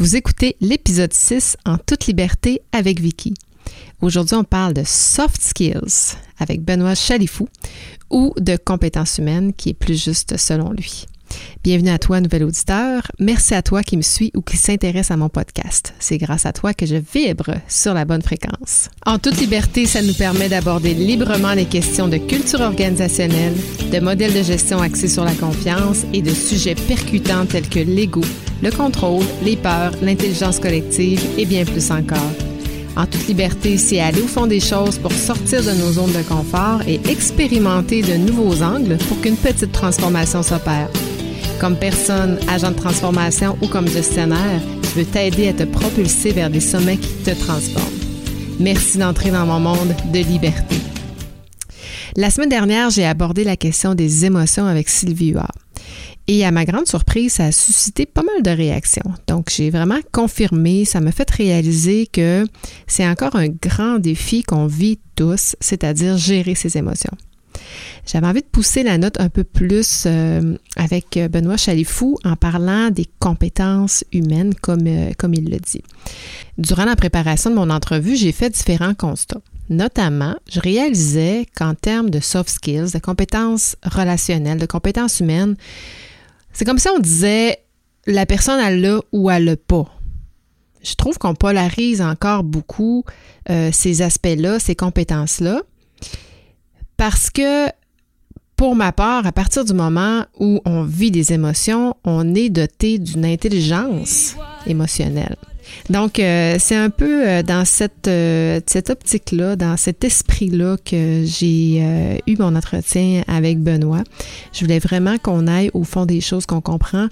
Vous écoutez l'épisode 6 en toute liberté avec Vicky. Aujourd'hui, on parle de soft skills avec Benoît Chalifou ou de compétences humaines qui est plus juste selon lui. Bienvenue à toi, nouvel auditeur. Merci à toi qui me suis ou qui s'intéresse à mon podcast. C'est grâce à toi que je vibre sur la bonne fréquence. En toute liberté, ça nous permet d'aborder librement les questions de culture organisationnelle, de modèles de gestion axés sur la confiance et de sujets percutants tels que l'ego, le contrôle, les peurs, l'intelligence collective et bien plus encore. En toute liberté, c'est aller au fond des choses pour sortir de nos zones de confort et expérimenter de nouveaux angles pour qu'une petite transformation s'opère. Comme personne, agent de transformation ou comme gestionnaire, je veux t'aider à te propulser vers des sommets qui te transforment. Merci d'entrer dans mon monde de liberté. La semaine dernière, j'ai abordé la question des émotions avec Sylvie Huard. Et à ma grande surprise, ça a suscité pas mal de réactions. Donc, j'ai vraiment confirmé, ça m'a fait réaliser que c'est encore un grand défi qu'on vit tous, c'est-à-dire gérer ses émotions. J'avais envie de pousser la note un peu plus euh, avec Benoît Chalifou en parlant des compétences humaines, comme, euh, comme il le dit. Durant la préparation de mon entrevue, j'ai fait différents constats. Notamment, je réalisais qu'en termes de soft skills, de compétences relationnelles, de compétences humaines, c'est comme si on disait la personne a l'a ou elle l'a pas. Je trouve qu'on polarise encore beaucoup euh, ces aspects-là, ces compétences-là, parce que pour ma part, à partir du moment où on vit des émotions, on est doté d'une intelligence émotionnelle. Donc, euh, c'est un peu euh, dans cette, euh, cette optique-là, dans cet esprit-là que j'ai eu mon entretien avec Benoît. Je voulais vraiment qu'on aille au fond des choses, qu'on comprend,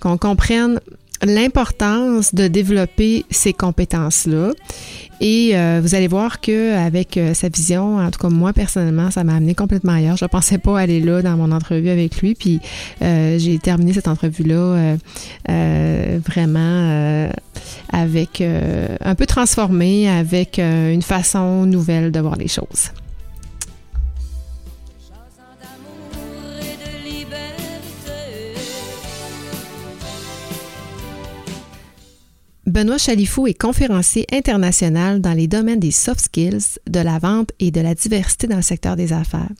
qu'on comprenne l'importance de développer ces compétences-là. Et euh, vous allez voir que avec euh, sa vision, en tout cas moi personnellement, ça m'a amené complètement ailleurs. Je ne pensais pas aller là dans mon entrevue avec lui. Puis euh, j'ai terminé cette entrevue-là vraiment avec un peu transformée, avec une façon nouvelle de voir les choses. Benoît Chalifou est conférencier international dans les domaines des soft skills, de la vente et de la diversité dans le secteur des affaires.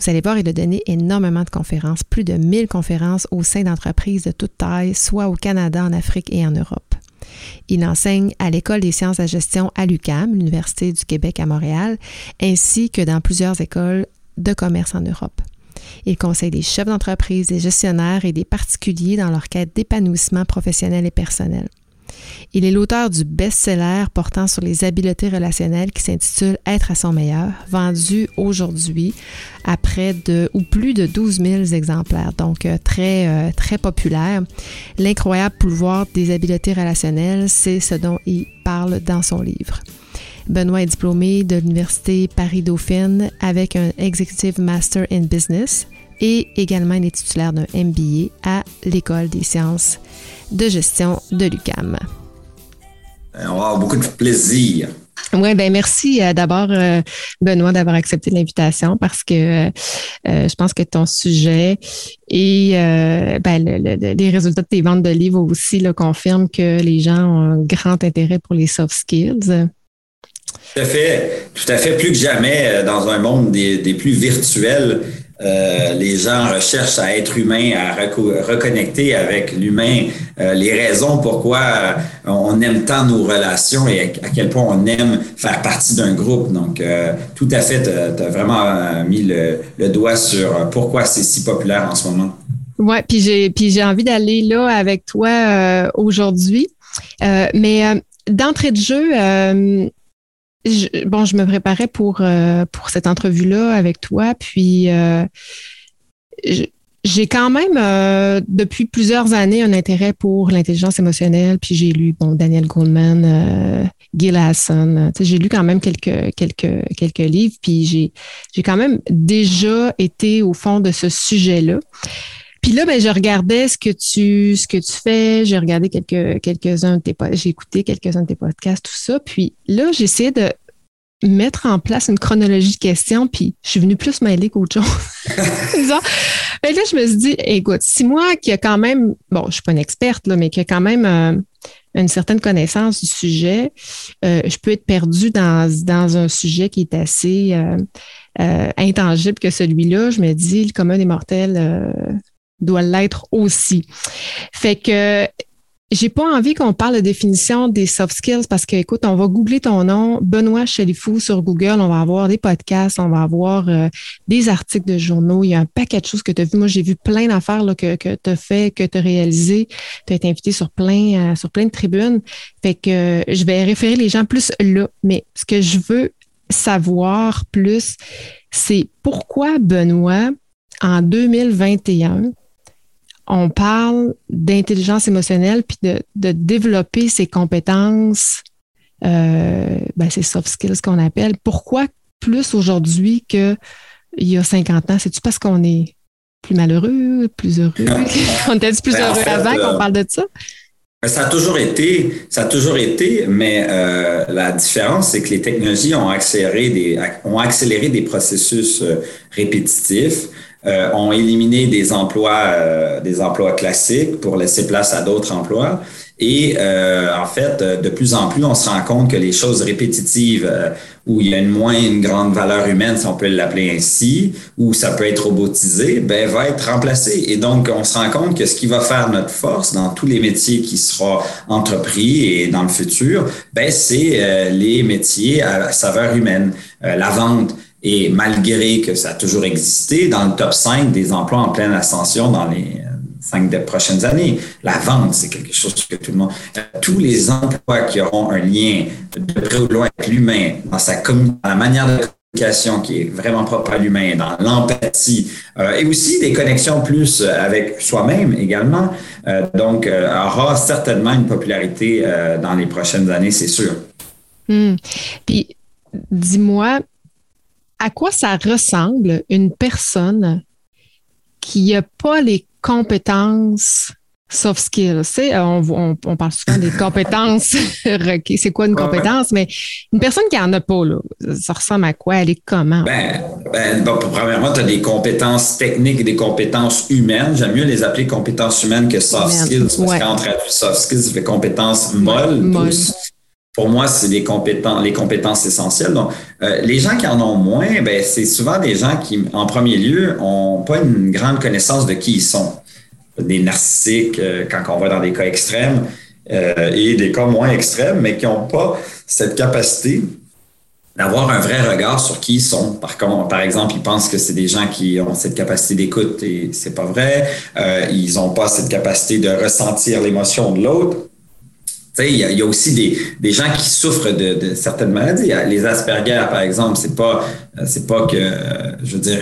Vous allez voir, il a donné énormément de conférences, plus de 1000 conférences au sein d'entreprises de toute taille, soit au Canada, en Afrique et en Europe. Il enseigne à l'École des sciences de gestion à l'UCAM, l'Université du Québec à Montréal, ainsi que dans plusieurs écoles de commerce en Europe. Il conseille des chefs d'entreprise, des gestionnaires et des particuliers dans leur quête d'épanouissement professionnel et personnel. Il est l'auteur du best-seller portant sur les habiletés relationnelles qui s'intitule Être à son meilleur, vendu aujourd'hui à près de ou plus de 12 000 exemplaires, donc euh, très, euh, très populaire. L'incroyable pouvoir des habiletés relationnelles, c'est ce dont il parle dans son livre. Benoît est diplômé de l'Université Paris-Dauphine avec un Executive Master in Business et également il est titulaire d'un MBA à l'École des sciences de gestion de l'UCAM. Euh, on va avoir beaucoup de plaisir. Oui, ben merci euh, d'abord, euh, Benoît, d'avoir accepté l'invitation parce que je pense que ton sujet et ben, les résultats de tes ventes de livres aussi le confirment que les gens ont un grand intérêt pour les soft skills. Tout à fait, tout à fait, plus que jamais dans un monde des, des plus virtuels. Euh, les gens recherchent à être humains, à reconnecter avec l'humain, euh, les raisons pourquoi euh, on aime tant nos relations et à, quel point on aime faire partie d'un groupe. Donc, tout à fait, tu as, vraiment mis le, doigt sur pourquoi c'est si populaire en ce moment. Oui, puis j'ai puis j'ai envie d'aller là avec toi aujourd'hui. mais d'entrée de jeu, bon, je me préparais pour, euh, pour cette entrevue-là avec toi, puis euh, j'ai quand même, euh, depuis plusieurs années, un intérêt pour l'intelligence émotionnelle, puis j'ai lu, bon, Daniel Goldman, Gil Hassan, j'ai lu quand même quelques, quelques, quelques livres, puis j'ai quand même déjà été au fond de ce sujet-là. Puis là, ben, je regardais ce que tu, ce que tu fais, j'ai regardé quelques, quelques-uns de tes j'ai écouté quelques-uns de tes podcasts, tout ça. Puis là, j'essayais de mettre en place une chronologie de questions, puis je suis venue plus mêler qu'autre chose. Et là, je me suis dit, écoute, si moi qui a quand même, bon, je suis pas une experte, là, mais qui a quand même euh, une certaine connaissance du sujet, euh, je peux être perdue dans, dans un sujet qui est assez euh, intangible que celui-là. Je me dis, le commun des mortels doit l'être aussi. Fait que j'ai pas envie qu'on parle de définition des soft skills parce que, écoute, on va googler ton nom, Benoît Chalifou sur Google, on va avoir des podcasts, on va avoir euh, des articles de journaux, il y a un paquet de choses que tu as vu. Moi, j'ai vu plein d'affaires que, que tu as fait, que tu as réalisé. Tu as été invité sur plein, euh, sur plein de tribunes. Fait que je vais référer les gens plus là. Mais ce que je veux savoir plus, c'est pourquoi Benoît, en 2021, on parle d'intelligence émotionnelle puis de, développer ses compétences, euh, ben, ces soft skills qu'on appelle. Pourquoi plus aujourd'hui qu'il y a 50 ans? C'est-tu parce qu'on est plus malheureux, plus heureux? on était plus ben, heureux avant qu'on euh, parle de ça? Ben, ça a toujours été, ça a toujours été, mais euh, la différence, c'est que les technologies ont accéléré des, ont accéléré des processus répétitifs. Euh, ont éliminé des emplois, euh, des emplois classiques pour laisser place à d'autres emplois. Et euh, en fait, de plus en plus, on se rend compte que les choses répétitives, où il y a une moins une grande valeur humaine, si on peut l'appeler ainsi, ou ça peut être robotisé, ben, va être remplacé. Et donc, on se rend compte que ce qui va faire notre force dans tous les métiers qui seront entrepris et dans le futur, ben, c'est les métiers à saveur humaine, la vente, et malgré que ça a toujours existé, dans le top 5 des emplois en pleine ascension dans les euh, cinq prochaines années, la vente, c'est quelque chose que tout le monde, euh, tous les emplois qui auront un lien de près ou de loin avec l'humain, dans sa dans la manière de communication qui est vraiment propre à l'humain, dans l'empathie euh, et aussi des connexions plus avec soi-même également. donc, aura certainement une popularité dans les prochaines années, c'est sûr. Hmm. Puis, dis-moi, à quoi ça ressemble une personne qui n'a pas les compétences soft skills. On, on, parle souvent des compétences C'est quoi une compétence? Mais une personne qui n'en a pas, là, ça ressemble à quoi? Elle est comment? Ben, ben premièrement, tu as des compétences techniques et des compétences humaines. J'aime mieux les appeler compétences humaines que soft skills, parce qu'en traduit soft skills, ça fait compétences molles. molles pour moi, c'est les compétences, les compétences essentielles. Donc, euh, les gens qui en ont moins, ben, c'est souvent des gens qui, en premier lieu, ont pas une grande connaissance de qui ils sont. Des narcissiques, euh, quand on va dans des cas extrêmes, euh, et des cas moins extrêmes, mais qui n'ont pas cette capacité d'avoir un vrai regard sur qui ils sont. Par contre, par exemple, ils pensent que c'est des gens qui ont cette capacité d'écoute et c'est pas vrai. ils n'ont pas cette capacité de ressentir l'émotion de l'autre il y, a aussi des, gens qui souffrent de, certaines maladies. Les Asperger, par exemple, c'est pas c'est pas que je veux dire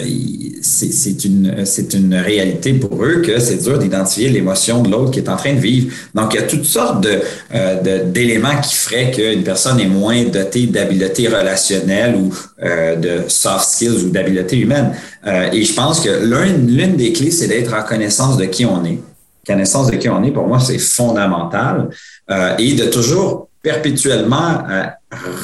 c'est une c'est une réalité pour eux que c'est dur d'identifier l'émotion de l'autre qui est en train de vivre. Donc il y a toutes sortes de euh, d'éléments qui feraient qu'une personne est moins dotée d'habileté relationnelle ou euh, de soft skills ou d'habileté humaine. Euh, et je pense que l'une des clés c'est d'être en connaissance de qui on est connaissance de qui on est, pour moi, c'est fondamental. Euh, et de toujours perpétuellement euh,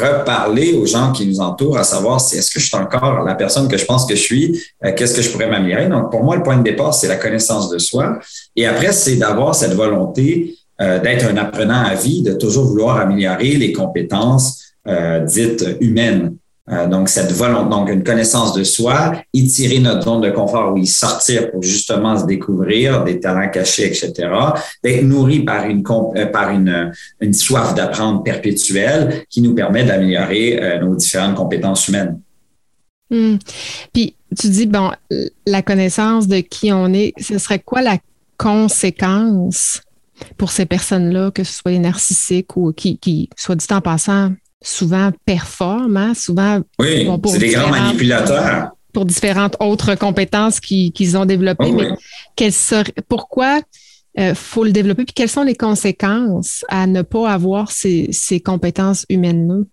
reparler aux gens qui nous entourent, à savoir si est-ce que je suis encore la personne que je pense que je suis, euh, qu'est-ce que je pourrais m'améliorer. Donc, pour moi, le point de départ, c'est la connaissance de soi. Et après, c'est d'avoir cette volonté d'être un apprenant à vie, de toujours vouloir améliorer les compétences dites humaines. Euh, donc, cette volonté, donc une connaissance de soi, étirer notre zone de confort, oui, sortir pour justement se découvrir des talents cachés, etc. D'être nourri par une euh, par une, une soif d'apprendre perpétuelle qui nous permet d'améliorer euh, nos différentes compétences humaines. Hmm. Puis tu dis bon, la connaissance de qui on est, ce serait quoi la conséquence pour ces personnes-là, que ce soit les narcissiques ou qui, qui soit dit en passant, souvent performent, hein, souvent. Oui, c'est des grands manipulateurs. Pour différentes autres compétences qu'ils ont développées. mais pourquoi il euh, faut le développer? Puis quelles sont les conséquences à ne pas avoir ces, compétences humaines-là?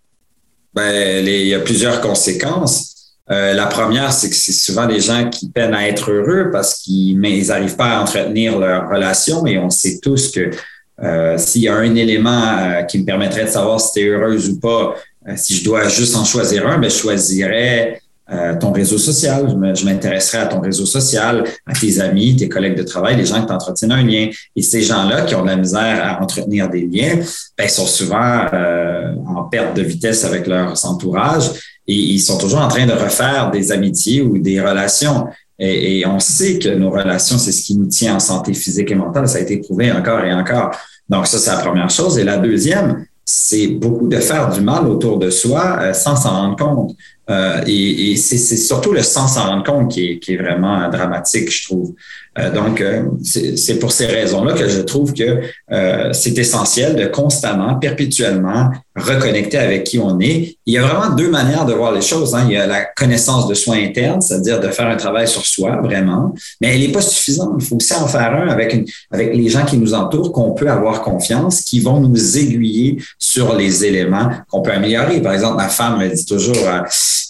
Ben, il y a plusieurs conséquences. Euh, la première, c'est que c'est souvent des gens qui peinent à être heureux parce qu'ils n'arrivent pas à entretenir leur relation et on sait tous que euh, s'il y a un élément euh, qui me permettrait de savoir si tu es heureuse ou pas, si je dois juste en choisir un, ben, je choisirais euh, ton réseau social. Je m'intéresserai à ton réseau social, à tes amis, tes collègues de travail, les gens qui t'entretiennent un lien. Et ces gens-là qui ont de la misère à entretenir des liens, ben, sont souvent euh, en perte de vitesse avec leur entourage et ils sont toujours en train de refaire des amitiés ou des relations. Et, et on sait que nos relations, c'est ce qui nous tient en santé physique et mentale. Ça a été prouvé encore et encore. Donc ça, c'est la première chose. Et la deuxième, c'est beaucoup de faire du mal autour de soi euh, sans s'en rendre compte. Euh, et, et c'est surtout le sans s'en rendre compte qui est, qui est vraiment dramatique, je trouve. Euh, donc, euh, c'est pour ces raisons-là que je trouve que euh, c'est essentiel de constamment, perpétuellement reconnecter avec qui on est. Il y a vraiment deux manières de voir les choses. Hein. Il y a la connaissance de soi interne, c'est-à-dire de faire un travail sur soi, vraiment, mais elle n'est pas suffisante. Il faut aussi en faire un avec, une, avec les gens qui nous entourent, qu'on peut avoir confiance, qui vont nous aiguiller sur les éléments qu'on peut améliorer. Par exemple, ma femme me dit toujours,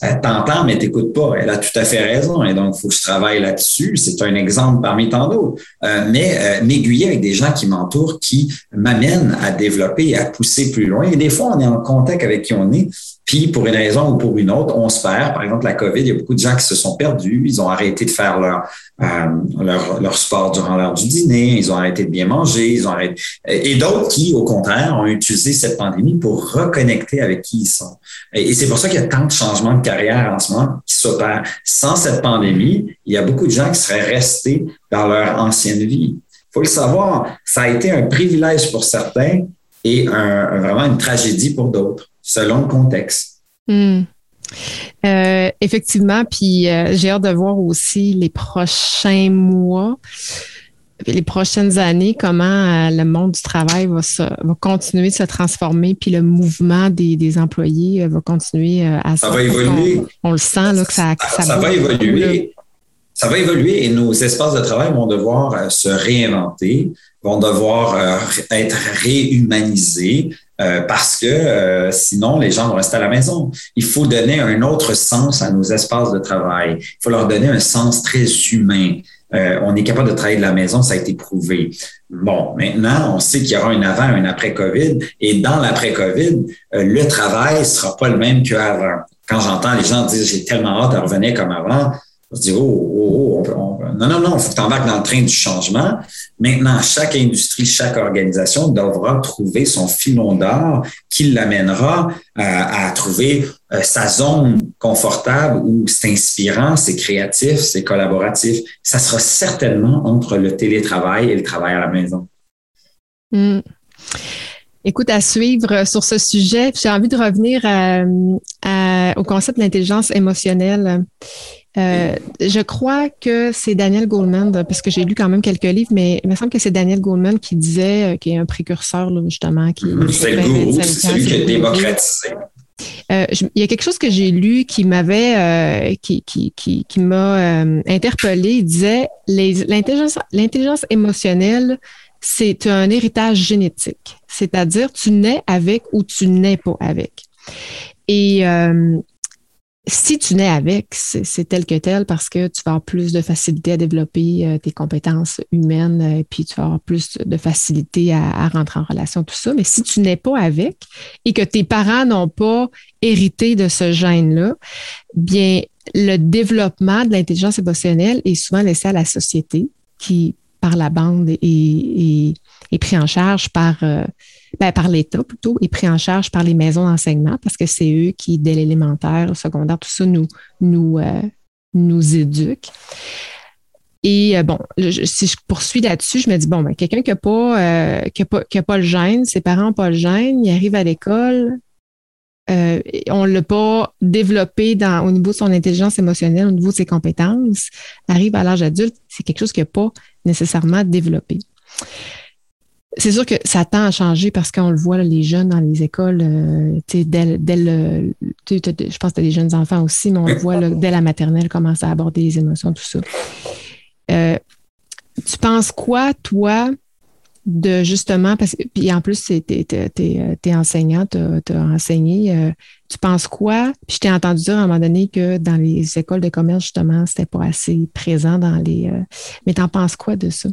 elle t'entend, mais t'écoute pas. Elle a tout à fait raison. Et donc, il faut que je travaille là-dessus. C'est un exemple parmi tant d'autres. Euh, mais euh, m'aiguiller avec des gens qui m'entourent, qui m'amènent à développer et à pousser plus loin. Et des fois, on est en contact avec qui on est. Puis, pour une raison ou pour une autre, on se perd. Par exemple, la COVID, il y a beaucoup de gens qui se sont perdus. Ils ont arrêté de faire leur, euh, leur, leur, sport durant l'heure du dîner. Ils ont arrêté de bien manger. Ils ont arrêté... Et d'autres qui, au contraire, ont utilisé cette pandémie pour reconnecter avec qui ils sont. Et, c'est pour ça qu'il y a tant de changements de carrière en ce moment qui s'opèrent. Sans cette pandémie, il y a beaucoup de gens qui seraient restés dans leur ancienne vie. Il faut le savoir, ça a été un privilège pour certains et vraiment une tragédie pour d'autres selon le contexte. Hmm. Euh, effectivement, puis euh, j'ai hâte de voir aussi les prochains mois, les prochaines années, comment euh, le monde du travail va, continuer de se transformer, puis le mouvement des, employés va continuer à Ça va évoluer. On, le sent là, que ça, ça, ça va évoluer. Ça va évoluer et nos espaces de travail vont devoir se réinventer, vont devoir être réhumanisés, euh, parce que euh, sinon, les gens vont rester à la maison. Il faut donner un autre sens à nos espaces de travail. Il faut leur donner un sens très humain. Euh, on est capable de travailler de la maison, ça a été prouvé. Bon, maintenant, on sait qu'il y aura un avant, un après COVID, et dans l'après-COVID, le travail sera pas le même qu'avant. Quand j'entends les gens dire j'ai tellement hâte de revenir comme avant, je dis, oh, oh, oh non, non, non, il faut que tu embarques dans le train du changement. Maintenant, chaque industrie, chaque organisation devra trouver son filon d'or qui l'amènera euh, à, trouver euh, sa zone confortable où c'est inspirant, c'est créatif, c'est collaboratif. Ça sera certainement entre le télétravail et le travail à la maison. Hmm. Écoute, à suivre sur ce sujet, j'ai envie de revenir au concept de l'intelligence émotionnelle. Euh, je crois que c'est Daniel Goleman, parce que j'ai lu quand même quelques livres, mais il me semble que c'est Daniel Goleman qui disait, euh, qui est un précurseur, justement. Qui, c'est le gourou, c'est celui qui a démocratisé. Euh, il y a quelque chose que j'ai lu qui m'avait, qui, qui, qui, qui m'a interpellé. Il disait l'intelligence, l'intelligence émotionnelle, c'est un héritage génétique, c'est-à-dire tu nais avec ou tu nais pas avec. Et si tu nais avec, c'est tel que tel parce que tu vas avoir plus de facilité à développer euh, tes compétences humaines, euh, puis tu vas avoir plus de facilité à, rentrer en relation, tout ça. Mais si tu n'es pas avec et que tes parents n'ont pas hérité de ce gène-là, bien, le développement de l'intelligence émotionnelle est souvent laissé à la société qui, par la bande, est, pris en charge par euh, ben, par l'État plutôt, et pris en charge par les maisons d'enseignement parce que c'est eux qui, dès l'élémentaire, secondaire, tout ça, nous, nous, euh, nous éduquent. Et euh, bon, si je poursuis là-dessus, je me dis, bon, ben, quelqu'un qui n'a pas, qui pas, pas le gène, ses parents n'ont pas le gène, il arrive à l'école, on ne l'a pas développé dans, au niveau de son intelligence émotionnelle, au niveau de ses compétences, arrive à l'âge adulte, c'est quelque chose qui n'a pas nécessairement développé. C'est sûr que ça tend à changer parce qu'on le voit, les jeunes dans les écoles, euh, dès, dès le, je pense que tu as des jeunes enfants aussi, mais on le voit dès la maternelle, commence à aborder les émotions, tout ça. Euh, tu penses quoi, toi, de justement, parce que, puis en plus, tu es, enseignant, tu as, enseigné, euh, tu penses quoi? Puis je t'ai entendu dire à un moment donné que dans les écoles de commerce, justement, c'était pas assez présent dans les. mais tu en penses quoi de ça?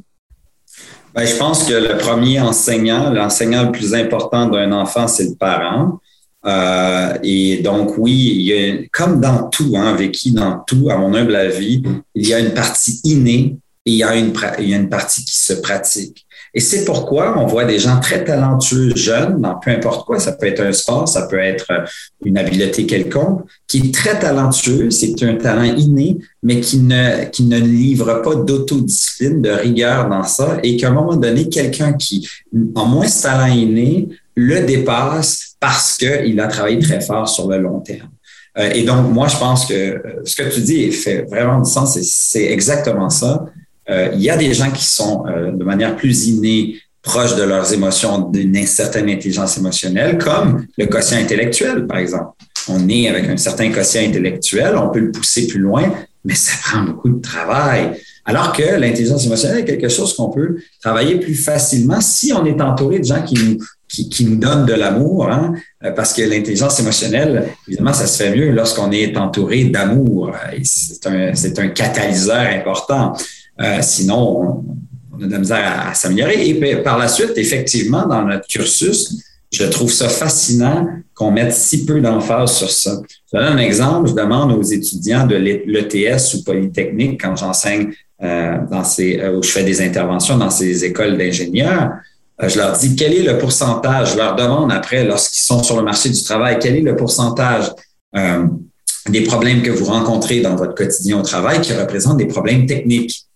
Ben, je pense que le premier enseignant, l'enseignant le plus important d'un enfant, c'est le parent. Euh, et donc, oui, il y a, comme dans tout, hein, Vicky, dans tout, à mon humble avis, il y a une partie innée et il y a une, il y a une partie qui se pratique. Et c'est pourquoi on voit des gens très talentueux jeunes dans peu importe quoi. Ça peut être un sport, ça peut être une habileté quelconque, qui est très talentueux, c'est un talent inné, mais qui ne, qui ne livre pas d'autodiscipline, de rigueur dans ça, et qu'à un moment donné, quelqu'un qui a moins ce talent inné le dépasse parce qu'il a travaillé très fort sur le long terme. Euh, et donc, moi, je pense que euh, ce que tu dis fait vraiment du sens. C'est exactement ça. Euh, il y a des gens qui sont de manière plus innée proches de leurs émotions, d'une certaine intelligence émotionnelle, comme le quotient intellectuel, par exemple. On est avec un certain quotient intellectuel, on peut le pousser plus loin, mais ça prend beaucoup de travail. Alors que l'intelligence émotionnelle est quelque chose qu'on peut travailler plus facilement si on est entouré de gens qui nous, qui, nous donnent de l'amour, hein, parce que l'intelligence émotionnelle, évidemment, ça se fait mieux lorsqu'on est entouré d'amour. C'est un, c'est un catalyseur important. Euh, sinon, on, a de la misère à, s'améliorer. Et par la suite, effectivement, dans notre cursus, je trouve ça fascinant qu'on mette si peu d'emphase sur ça. Je donne un exemple. Je demande aux étudiants de l'ETS ou Polytechnique, quand j'enseigne euh, dans ces, euh, où je fais des interventions dans ces écoles d'ingénieurs, euh, je leur dis quel est le pourcentage, je leur demande après, lorsqu'ils sont sur le marché du travail, quel est le pourcentage des problèmes que vous rencontrez dans votre quotidien au travail qui représentent des problèmes techniques?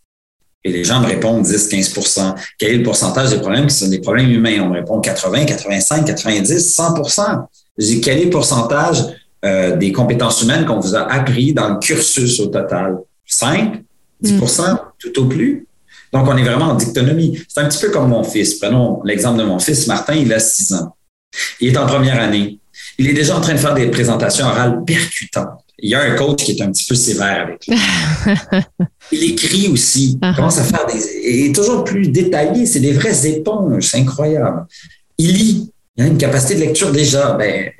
Et les gens me répondent 10-15% Quel est le pourcentage des problèmes qui sont des problèmes humains? On me répond 80, 85, 90, 100% Je dis quel est le pourcentage euh, des compétences humaines qu'on vous a appris dans le cursus au total? 5, 10 mm. tout au plus. Donc, on est vraiment en dictonomie. C'est un petit peu comme mon fils. Prenons l'exemple de mon fils, Martin, il a 6 ans. Il est en première année. Il est déjà en train de faire des présentations orales percutantes. Il y a un coach qui est un petit peu sévère avec lui. il écrit aussi. Il uh-huh. commence à faire des. Il est toujours plus détaillé. C'est des vraies éponges. C'est incroyable. Il lit. Il a une capacité de lecture déjà ben,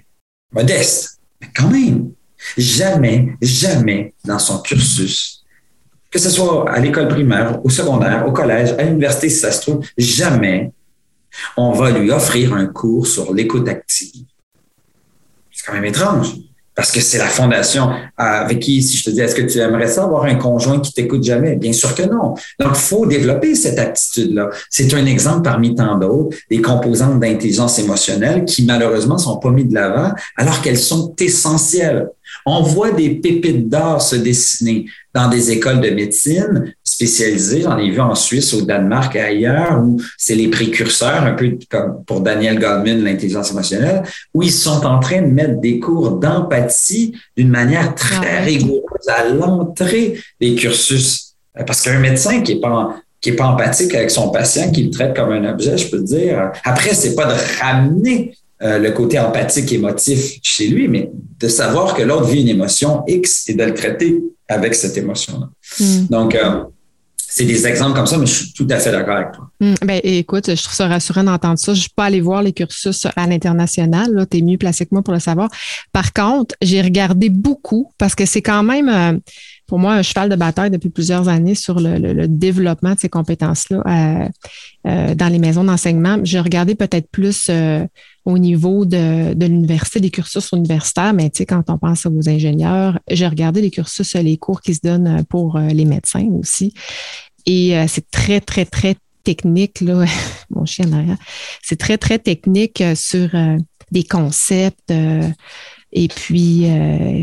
modeste. Mais quand même, jamais, jamais dans son cursus, que ce soit à l'école primaire, au secondaire, au collège, à l'université, si ça se trouve, jamais on va lui offrir un cours sur l'écoute active. C'est quand même étrange. Parce que c'est la fondation avec qui, si je te dis, est-ce que tu aimerais ça avoir un conjoint qui t'écoute jamais? Bien sûr que non. Donc, il faut développer cette aptitude-là. C'est un exemple parmi tant d'autres des composantes d'intelligence émotionnelle qui, malheureusement, sont pas mis de l'avant alors qu'elles sont essentielles. On voit des pépites d'or se dessiner dans des écoles de médecine spécialisées. J'en ai vu en Suisse, au Danemark et ailleurs, où c'est les précurseurs, un peu comme pour Daniel Goldman, l'intelligence émotionnelle, où ils sont en train de mettre des cours d'empathie d'une manière très rigoureuse à l'entrée des cursus. Parce qu'un médecin qui est pas qui est pas empathique avec son patient, qui le traite comme un objet, je peux te dire. Après, c'est pas de ramener euh, le côté empathique, émotif chez lui, mais de savoir que l'autre vit une émotion X et de le traiter avec cette émotion-là. Hmm. Donc, euh, c'est des exemples comme ça, mais je suis tout à fait d'accord avec toi. Hmm. ben, écoute, je trouve ça rassurant d'entendre ça. Je ne suis pas allée voir les cursus à l'international. Tu es mieux placé que moi pour le savoir. Par contre, j'ai regardé beaucoup parce que c'est quand même, euh, pour moi, un cheval de bataille depuis plusieurs années sur le, développement de ces compétences-là dans les maisons d'enseignement. J'ai regardé peut-être plus au niveau de, l'université, des cursus universitaires, mais tu sais, quand on pense aux ingénieurs, j'ai regardé les cursus, les cours qui se donnent pour euh, les médecins aussi. Et euh, c'est très, très, très technique, là. Mon chien en arrière. C'est très, très technique euh, sur des concepts. Et puis,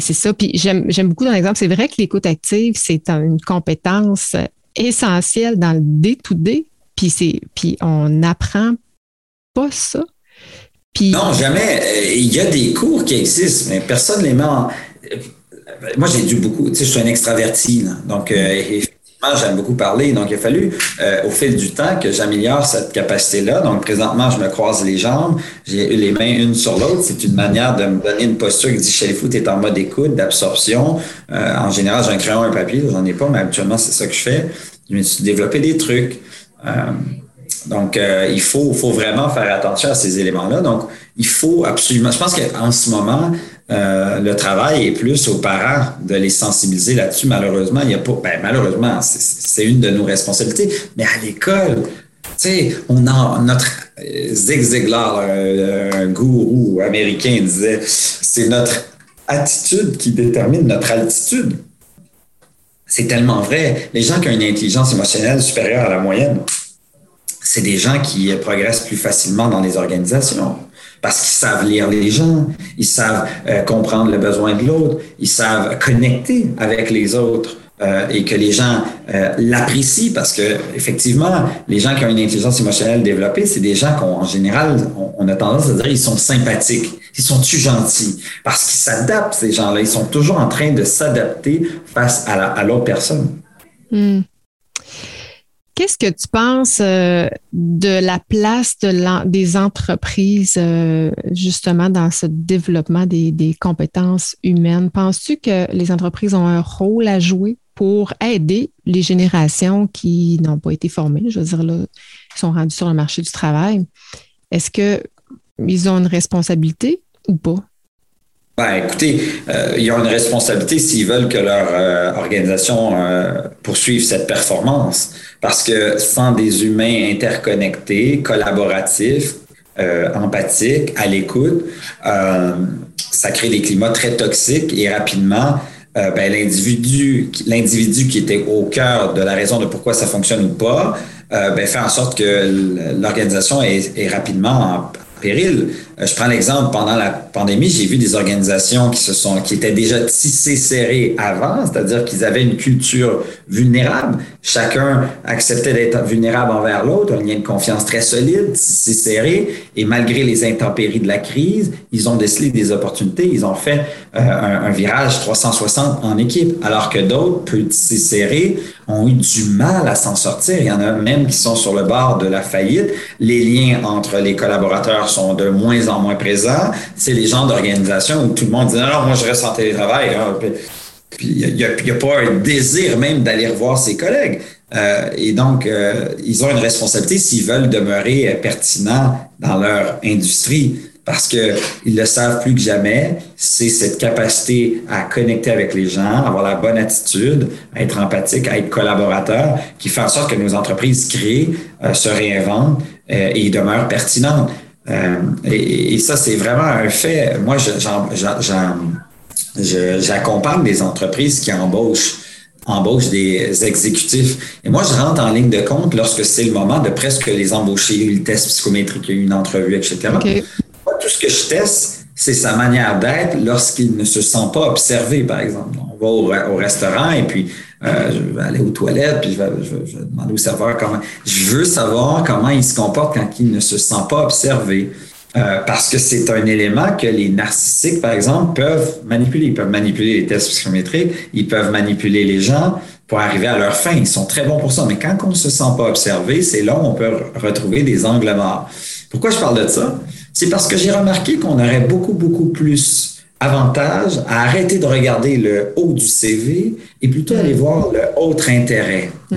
c'est ça. Puis, j'aime beaucoup dans l'exemple. C'est vrai que l'écoute active, c'est une compétence essentielle dans le D-to-D. Puis, puis on n'apprend pas ça non, jamais. Euh, il y a des cours qui existent, mais personne ne les met. Euh, moi, j'ai dû beaucoup. Tu sais, je suis un extraverti, donc euh, j'aime beaucoup parler. Donc, il a fallu, au fil du temps, que j'améliore cette capacité-là. Donc, présentement, je me croise les jambes, j'ai les mains une sur l'autre. C'est une manière de me donner une posture qui dit chez foot, est en mode écoute, d'absorption. en général, j'ai un crayon, un papier, j'en ai pas, mais habituellement, c'est ça que je fais. Je me suis développé des trucs. Donc, euh, il faut, faut vraiment faire attention à ces éléments-là. Donc, il faut absolument. Je pense qu'en ce moment, euh, le travail est plus aux parents de les sensibiliser là-dessus. Malheureusement, il n'y a pas. Ben, malheureusement, c'est une de nos responsabilités. Mais à l'école, sais, on a notre Zig Ziglar, un, gourou américain, disait c'est notre attitude qui détermine notre altitude. C'est tellement vrai. Les gens qui ont une intelligence émotionnelle supérieure à la moyenne, c'est des gens qui progressent plus facilement dans les organisations parce qu'ils savent lire les gens, ils savent euh, comprendre le besoin de l'autre, ils savent connecter avec les autres. Euh, et que les gens euh, l'apprécient parce que effectivement, les gens qui ont une intelligence émotionnelle développée, c'est des gens qu'en général, on, a tendance à dire ils sont sympathiques, ils sont tu gentils? Parce qu'ils s'adaptent ces gens-là, ils sont toujours en train de s'adapter face à l'autre personne. Hmm. Qu'est-ce que tu penses euh, de la place des entreprises euh, justement dans ce développement des, compétences humaines? Penses-tu que les entreprises ont un rôle à jouer pour aider les générations qui n'ont pas été formées, je veux dire, là, qui sont rendues sur le marché du travail? Est-ce qu'ils ont une responsabilité ou pas? Ben, écoutez, euh, ils ont une responsabilité s'ils veulent que leur euh, organisation euh, poursuive cette performance. Parce que sans des humains interconnectés, collaboratifs, empathiques, à l'écoute, ça crée des climats très toxiques et rapidement, ben, l'individu, qui était au cœur de la raison de pourquoi ça fonctionne ou pas, ben, fait en sorte que l'organisation est rapidement en, péril. Euh, je prends l'exemple, pendant la pandémie, j'ai vu des organisations qui se sont, qui étaient déjà tissées serrées avant, c'est-à-dire qu'ils avaient une culture vulnérable. Chacun acceptait d'être vulnérable envers l'autre, un lien de confiance très solide, tissé serré, et malgré les intempéries de la crise, ils ont décelé des opportunités, ils ont fait euh, un, virage 360 en équipe, alors que d'autres, peu tissés serrés, ont eu du mal à s'en sortir. Il y en a même qui sont sur le bord de la faillite. Les liens entre les collaborateurs sont de moins en moins présents. C'est les gens d'organisation où tout le monde dit non, moi je reste en télétravail. Hein. Puis il n'y a, pas un désir même d'aller revoir ses collègues. Euh, et donc, euh, ils ont une responsabilité s'ils veulent demeurer pertinents dans leur industrie parce qu'ils le savent plus que jamais, c'est cette capacité à connecter avec les gens, avoir la bonne attitude, à être empathique, à être collaborateur, qui fait en sorte que nos entreprises créent, euh, se réinventent euh, et demeurent pertinentes. Euh, et, et, ça, c'est vraiment un fait. Moi, j'accompagne des entreprises qui embauchent embauchent des exécutifs. Et moi, je rentre en ligne de compte lorsque c'est le moment de presque les embaucher. Le test psychométrique, une entrevue, etc tout ce que je teste, c'est sa manière d'être lorsqu'il ne se sent pas observé, par exemple. On va au, restaurant et puis euh, je vais aller aux toilettes, puis je vais, demander au serveur comment. Je veux savoir comment il se comporte quand il ne se sent pas observé. Euh, parce que c'est un élément que les narcissiques, par exemple, peuvent manipuler. Ils peuvent manipuler les tests psychométriques, ils peuvent manipuler les gens pour arriver à leur fin. Ils sont très bons pour ça. Mais quand on ne se sent pas observé, c'est là où on peut retrouver des angles morts. Pourquoi je parle de ça? c'est parce que j'ai remarqué qu'on aurait beaucoup, beaucoup plus avantage à arrêter de regarder le haut du CV et plutôt aller mm. voir le autre intérêt. Mm.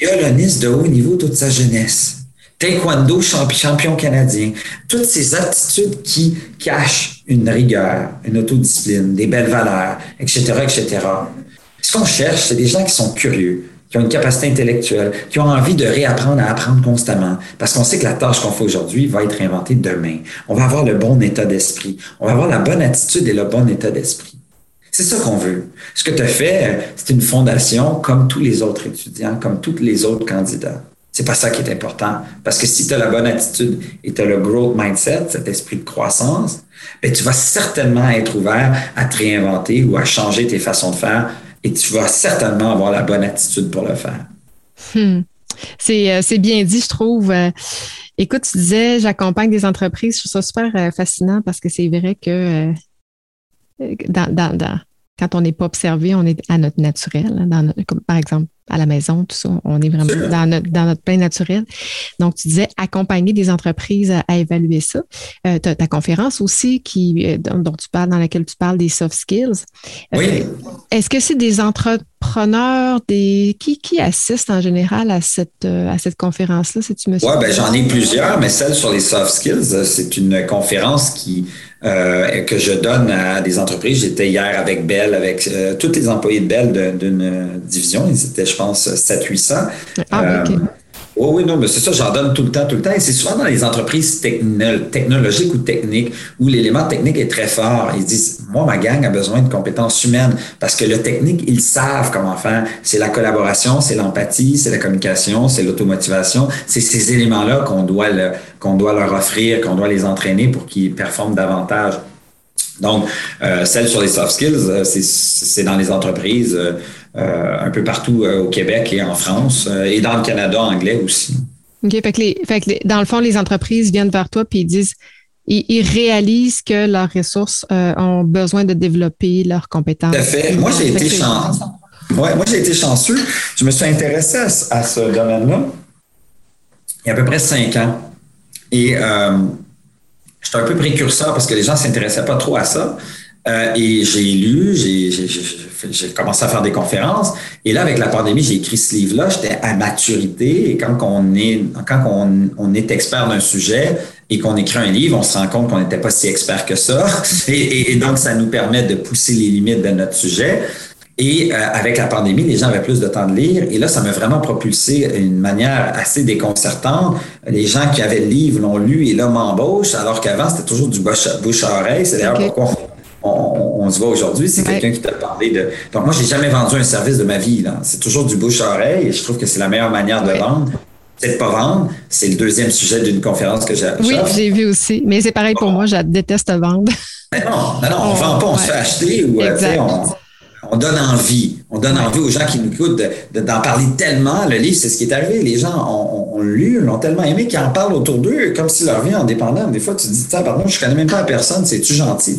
Violoniste de haut niveau toute sa jeunesse. Taekwondo champion canadien. Toutes ces attitudes qui cachent une rigueur, une autodiscipline, des belles valeurs, etc., etc. Ce qu'on cherche, c'est des gens qui sont curieux, qui ont une capacité intellectuelle, qui ont envie de réapprendre à apprendre constamment, parce qu'on sait que la tâche qu'on fait aujourd'hui va être inventée demain. On va avoir le bon état d'esprit, on va avoir la bonne attitude et le bon état d'esprit. C'est ça qu'on veut. Ce que tu as fait, c'est une fondation comme tous les autres étudiants, comme tous les autres candidats. C'est pas ça qui est important. Parce que si tu as la bonne attitude et tu as le growth mindset, cet esprit de croissance, ben, tu vas certainement être ouvert à te réinventer ou à changer tes façons de faire et tu vas certainement avoir la bonne attitude pour le faire. Hmm. Euh, c'est bien dit, je trouve. Euh, écoute, tu disais, j'accompagne des entreprises. Je trouve ça super euh, fascinant parce que c'est vrai que quand on n'est pas observé, on est à notre naturel. Hein, par exemple, à la maison, tout ça, on est vraiment dans notre, dans notre plein naturel. Donc, tu disais accompagner des entreprises à, évaluer ça. Euh, tu as ta conférence aussi qui, euh, dont, tu parles, dans laquelle tu parles des soft skills. Euh, oui. Est-ce que c'est des entrepreneurs, des qui, qui assistent en général à cette, à cette conférence-là, si tu me Oui, ben, j'en ai plusieurs, mais celle sur les soft skills, c'est une conférence qui euh, que je donne à des entreprises. J'étais hier avec Bell, avec euh, tous les employés de Bell d'une division. Ils étaient, je pense, 700-800. Ah, euh, Oui, oui, non, mais c'est ça, j'en donne tout le temps, tout le temps. Et c'est souvent dans les entreprises technologiques ou techniques où l'élément technique est très fort. Ils disent, moi, ma gang a besoin de compétences humaines parce que le technique, ils savent comment faire. C'est la collaboration, c'est l'empathie, c'est la communication, c'est l'automotivation. C'est ces éléments-là qu'on doit, leur offrir, qu'on doit les entraîner pour qu'ils performent davantage. Donc, euh, celle sur les soft skills, euh, c'est dans les entreprises. Euh, un peu partout euh, au Québec et en France euh, et dans le Canada anglais aussi. OK. Fait que, les, fait que dans le fond, les entreprises viennent vers toi puis ils disent ils, réalisent que leurs ressources ont besoin de développer leurs compétences. Tout à fait. Moi, j'ai été chanceux. Ouais, moi, j'ai été chanceux. Je me suis intéressé à, ce domaine-là il y a à peu près cinq ans. Et euh, j'étais un peu précurseur parce que les gens ne s'intéressaient pas trop à ça. Euh, et j'ai lu, j'ai commencé à faire des conférences. Et là, avec la pandémie, j'ai écrit ce livre-là. J'étais à maturité. Et quand on est, quand on, on est expert d'un sujet et qu'on écrit un livre, on se rend compte qu'on n'était pas si expert que ça. Et, et, donc, ça nous permet de pousser les limites de notre sujet. Et euh, avec la pandémie, les gens avaient plus de temps de lire. Et là, ça m'a vraiment propulsé d'une manière assez déconcertante. Les gens qui avaient le livre l'ont lu et là m'embauchent, alors qu'avant, c'était toujours du bouche à, oreille. C'est d'ailleurs pourquoi on, se voit aujourd'hui, c'est quelqu'un qui t'a parlé de. Donc, moi, j'ai jamais vendu un service de ma vie. C'est toujours du bouche à oreille et je trouve que c'est la meilleure manière de vendre. C'est de pas vendre. C'est le deuxième sujet d'une conférence que j'ai. Oui, j'ai vu aussi. Mais c'est pareil pour moi, je déteste vendre. Mais non, non, on ne vend pas, on se fait acheter ou euh, on, on, donne envie. On donne envie aux gens qui nous écoutent d'en parler tellement. Le livre, c'est ce qui est arrivé. Les gens ont, lu, l'ont tellement aimé qu'ils en parlent autour d'eux comme si leur vie en dépendait. Des fois, tu te dis, pardon, je connais même pas la personne, c'est-tu gentil?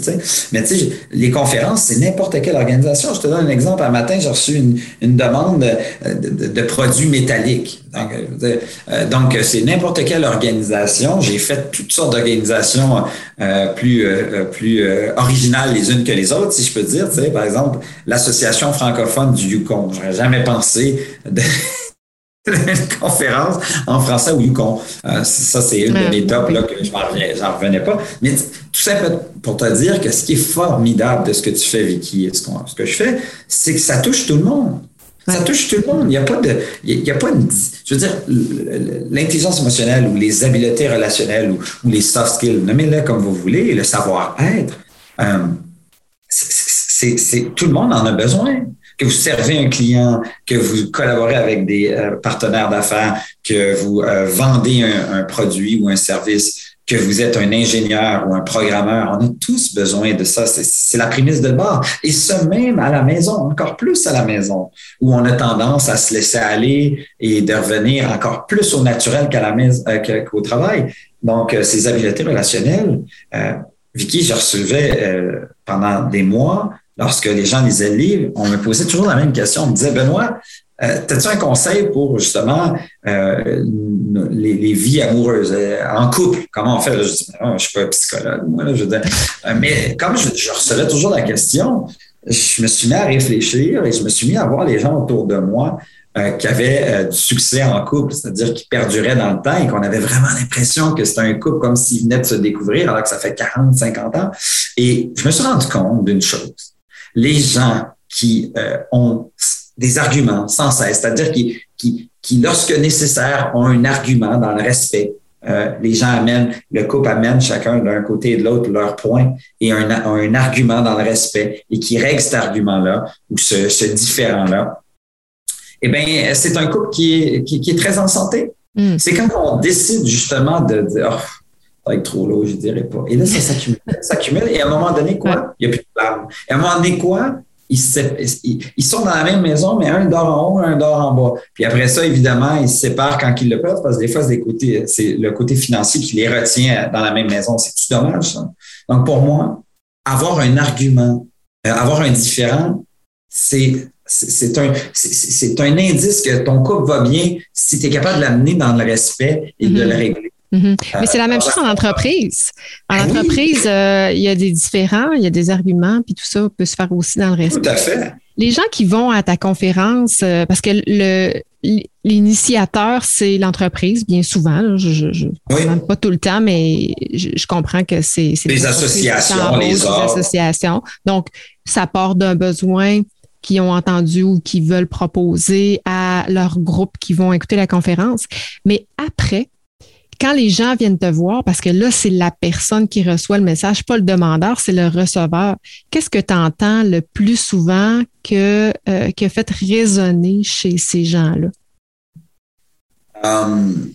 Mais tu sais, les conférences, c'est n'importe quelle organisation. Je te donne un exemple. Un matin, j'ai reçu une, demande de, de, produits métalliques. Donc, euh, euh, donc c'est n'importe quelle organisation. J'ai fait toutes sortes d'organisations euh, plus, euh, euh, originales les unes que les autres, si je peux dire. Par exemple, l'Association francophone du Yukon. J'aurais jamais pensé de une conférence en français au Yukon. Euh, ça, c'est une de mes tops là, que je n'en revenais pas. Mais tout ça pour te dire que ce qui est formidable de ce que tu fais, Vicky, ce, ce que je fais, c'est que ça touche tout le monde. Ça touche tout le monde. Il n'y a pas de, il y a pas une, je veux dire, l'intelligence émotionnelle ou les habiletés relationnelles ou, les soft skills, nommez-le comme vous voulez, le savoir-être, euh, c'est, tout le monde en a besoin que vous servez un client, que vous collaborez avec des euh, partenaires d'affaires, que vous euh, vendez un, produit ou un service, que vous êtes un ingénieur ou un programmeur. On a tous besoin de ça. C'est la prémisse de base. Et ce même à la maison, encore plus à la maison, où on a tendance à se laisser aller et de revenir encore plus au naturel qu'à la maison, euh, qu'au travail. Donc, ces habiletés relationnelles, Vicky, je recevais pendant des mois lorsque les gens lisaient le livre, on me posait toujours la même question. On me disait, Benoît, euh, as-tu un conseil pour justement euh, les, vies amoureuses euh, en couple? Comment on fait? je dis, oh, je ne suis pas psychologue, moi. je mais comme je, recevais toujours la question, je me suis mis à réfléchir et je me suis mis à voir les gens autour de moi qui avaient du succès en couple, c'est-à-dire qui perduraient dans le temps et qu'on avait vraiment l'impression que c'était un couple comme s'ils venaient de se découvrir alors que ça fait 40, 50 ans. Et je me suis rendu compte d'une chose les gens qui euh, ont des arguments sans cesse, c'est-à-dire qui, qui, qui, lorsque nécessaire, ont un argument dans le respect. Euh, les gens amènent, le couple amène chacun d'un côté et de l'autre leur point et un, un argument dans le respect et qui règle cet argument-là ou ce, ce différent-là. Eh bien, c'est un couple qui est, qui, est très en santé. Hmm. C'est quand on décide justement de dire, oh, ça va être trop lourd, je dirais pas. Et là, ça s'accumule, s'accumule. Et à un moment donné, quoi? Il n'y a plus de larmes. Et à un moment donné, quoi? Ils, ils, sont dans la même maison, mais un dort en haut, un dort en bas. Puis après ça, évidemment, ils se séparent quand ils le peuvent, parce que des fois, c'est, c'est le côté financier qui les retient dans la même maison. C'est tout dommage, ça. Donc, pour moi, avoir un argument, euh, avoir un différent, c'est c'est un, c'est un indice que ton couple va bien si tu es capable de l'amener dans le respect et de mm-hmm. le régler. Mhm. Mais c'est la même chose en entreprise. En ben entreprise, euh, il y a des différents, il y a des arguments, puis tout ça peut se faire aussi dans le respect. Tout à fait. Les gens qui vont à ta conférence, euh, parce que le l'initiateur, c'est l'entreprise, bien souvent. je, je, je pas tout le temps, mais je, comprends que c'est les associations, les, associations. Donc, ça part d'un besoin qui ont entendu ou qui veulent proposer à leur groupe qui vont écouter la conférence. Mais après, quand les gens viennent te voir, parce que là, c'est la personne qui reçoit le message, pas le demandeur, c'est le receveur. Qu'est-ce que tu entends le plus souvent que, euh, que fait résonner chez ces gens-là? Um,